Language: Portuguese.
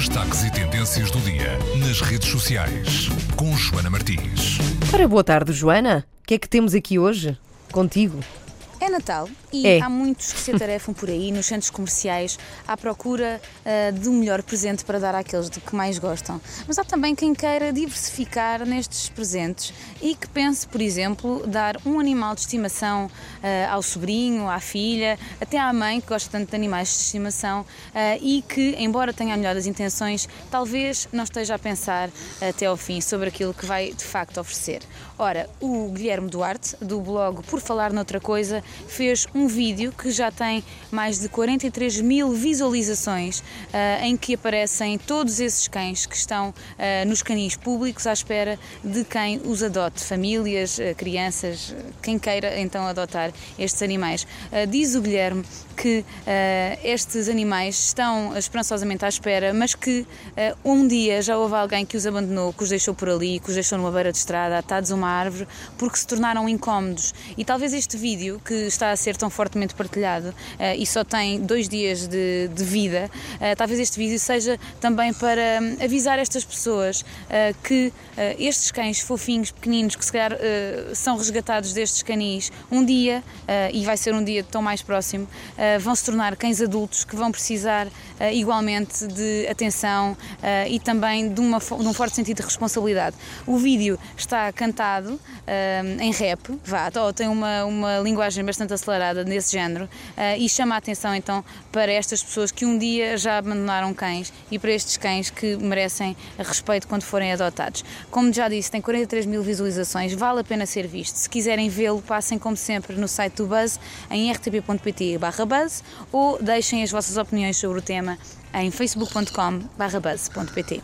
destaques e tendências do dia nas redes sociais com Joana Martins. Ora, boa tarde, Joana. O que é que temos aqui hoje? Contigo. É Natal e É. há muitos que se atarefam por aí nos centros comerciais à procura ah, de um melhor presente para dar àqueles de que mais gostam. Mas há também quem queira diversificar nestes presentes e que pense, por exemplo, dar um animal de estimação ah, ao sobrinho, à filha, até à mãe que gosta tanto de animais de estimação ah, e que, embora tenha a melhor das intenções, talvez não esteja a pensar até ao fim sobre aquilo que vai de facto oferecer. Ora, o Guilherme Duarte, do blog Por Falar Noutra Coisa, fez um vídeo que já tem mais de 43 mil visualizações, ah, em que aparecem todos esses cães que estão ah, nos canis públicos à espera de quem os adote, famílias, ah, crianças, quem queira então adotar estes animais. Diz o Guilherme que estes animais estão esperançosamente à espera, mas que um dia já houve alguém que os abandonou, que os deixou por ali, que os deixou numa beira de estrada, atados a uma árvore, porque se tornaram incómodos. E talvez este vídeo, que está a ser tão fortemente partilhado ah, e só tem dois dias de, de vida, ah, talvez este vídeo seja também para hum, avisar estas pessoas ah, que estes cães fofinhos, pequeninos, que se calhar são resgatados destes canis, um dia, e vai ser um dia tão mais próximo, vão se tornar cães adultos que vão precisar igualmente de atenção e também de, uma, de um forte sentido de responsabilidade. O vídeo está cantado ah, em rap, vá, ou tem uma, uma linguagem bastante acelerada nesse género ah, e chama a atenção então para estas pessoas que um dia já abandonaram cães e para estes cães que merecem respeito quando forem adotados. Como já disse, tem 43 mil visualizações, vale a pena ser visto. Se quiserem vê-lo, passem como sempre no site do Buzz em rtp.pt buzz ou deixem as vossas opiniões sobre o tema em facebook.com buzz.pt.